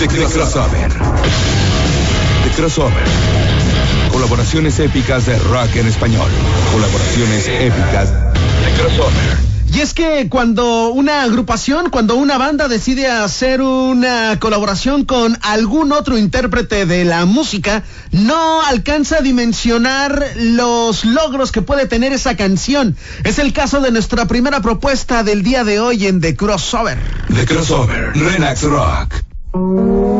The Crossover. The Crossover. Colaboraciones épicas de rock en español. Colaboraciones épicas de Crossover. Y es que cuando una agrupación, cuando una banda decide hacer una colaboración con algún otro intérprete de la música, no alcanza a dimensionar los logros que puede tener esa canción. Es el caso de nuestra primera propuesta del día de hoy en The Crossover. The Crossover. Relax Rock. う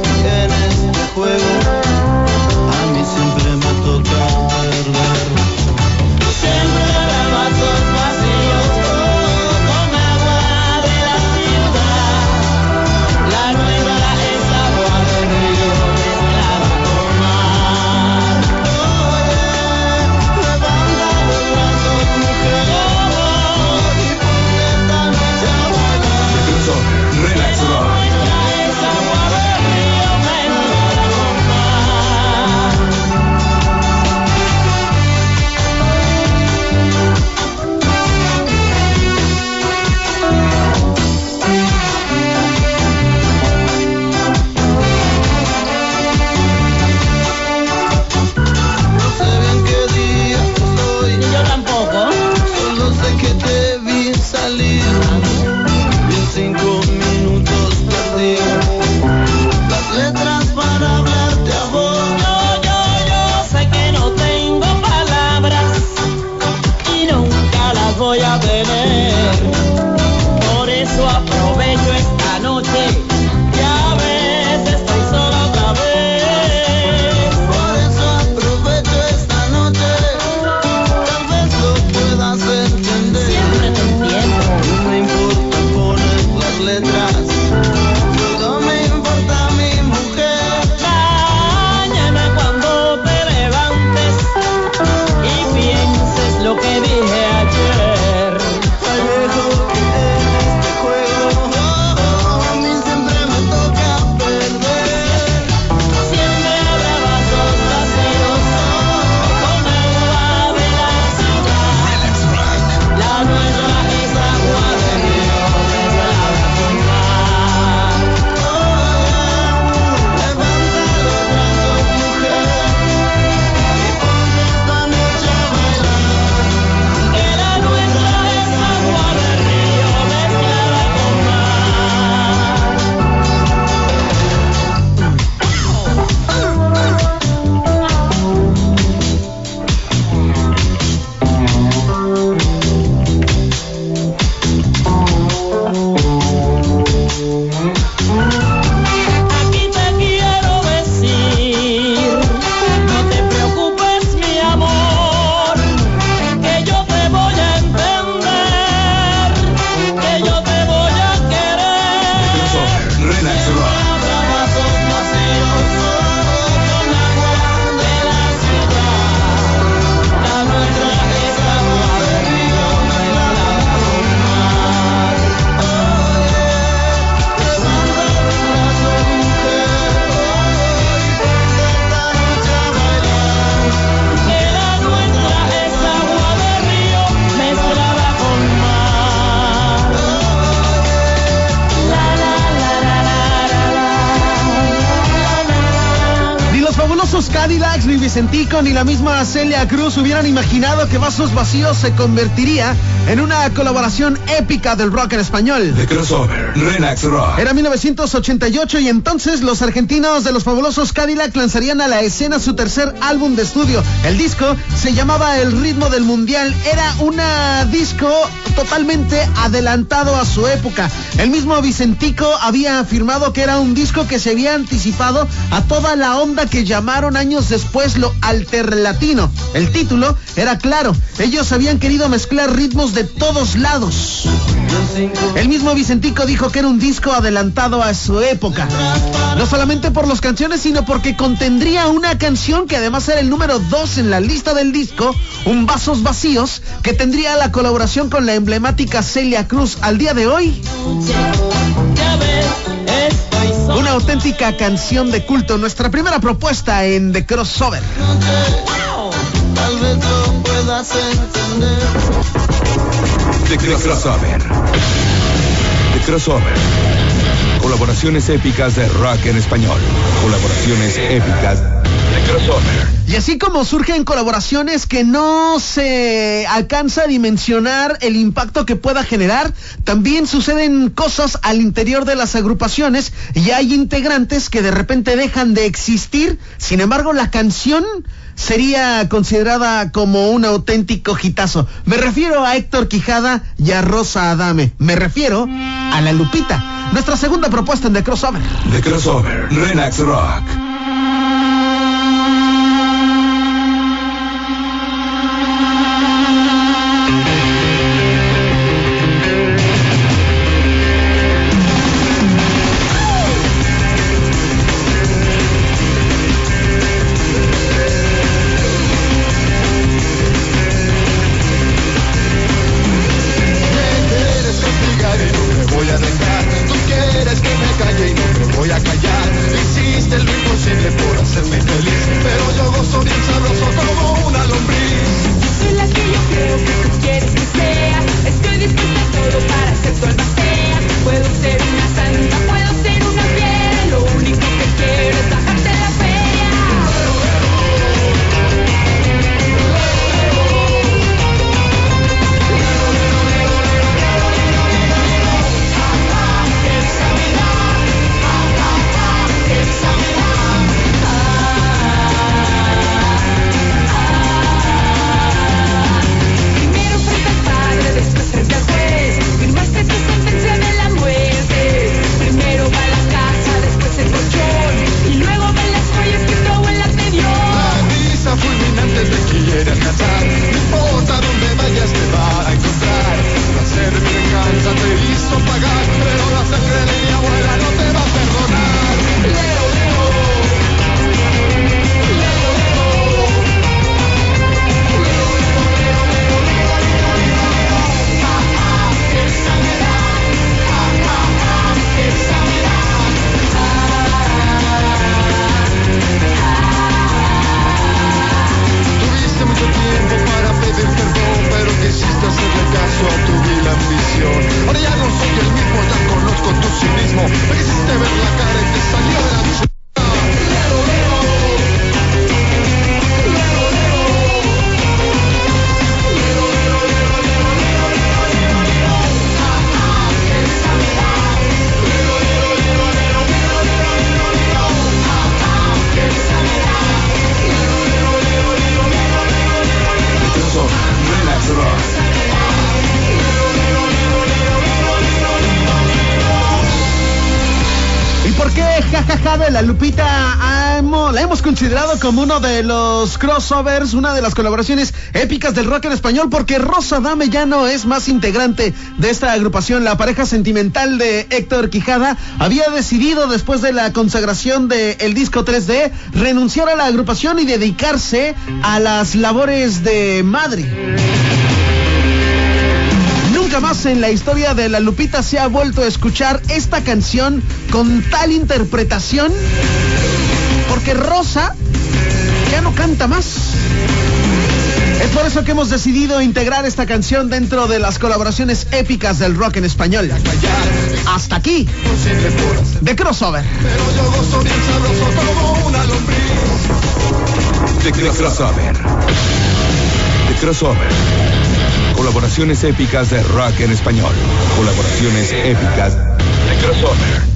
Max Ni Vicentico, ni la misma Celia Cruz hubieran imaginado que Vasos Vacíos se convertiría en una colaboración épica del rock en español. The Crossover, Relax Rock. Era 1988 y entonces los argentinos de los fabulosos Cadillac lanzarían a la escena su tercer álbum de estudio. El disco se llamaba El ritmo del mundial. Era un disco totalmente adelantado a su época. El mismo Vicentico había afirmado que era un disco que se había anticipado a toda la onda que llamaron años después lo alterlatino. El título era claro. Ellos habían querido mezclar ritmos de todos lados. El mismo Vicentico dijo que era un disco adelantado a su época. No solamente por las canciones, sino porque contendría una canción que además era el número 2 en la lista del disco, Un Vasos Vacíos, que tendría la colaboración con la emblemática Celia Cruz. Al día de hoy, una auténtica canción de culto. Nuestra primera propuesta en The Crossover. Tal. The Crossover. The Crossover. Colaboraciones épicas de rock en español. Colaboraciones épicas de. Y así como surgen colaboraciones que no se alcanza a dimensionar el impacto que pueda generar, también suceden cosas al interior de las agrupaciones y hay integrantes que de repente dejan de existir. Sin embargo, la canción sería considerada como un auténtico hitazo. Me refiero a Héctor Quijada y a Rosa Adame. Me refiero a La Lupita. Nuestra segunda propuesta en The Crossover. The Crossover, Relax Rock. Conozco tu cinismo. La Lupita la hemos considerado como uno de los crossovers, una de las colaboraciones épicas del rock en español? Porque Rosa Dame ya no es más integrante de esta agrupación. La pareja sentimental de Héctor Quijada había decidido, después de la consagración del disco 3D, renunciar a la agrupación y dedicarse a las labores de madre. Nunca más en la historia de la Lupita se ha vuelto a escuchar esta canción con tal interpretación. Porque Rosa ya no canta más. Es por eso que hemos decidido integrar esta canción dentro de las colaboraciones épicas del rock en español. Hasta aquí, de crossover. The Crossover. The Crossover. Colaboraciones épicas de rock en español. Colaboraciones épicas de.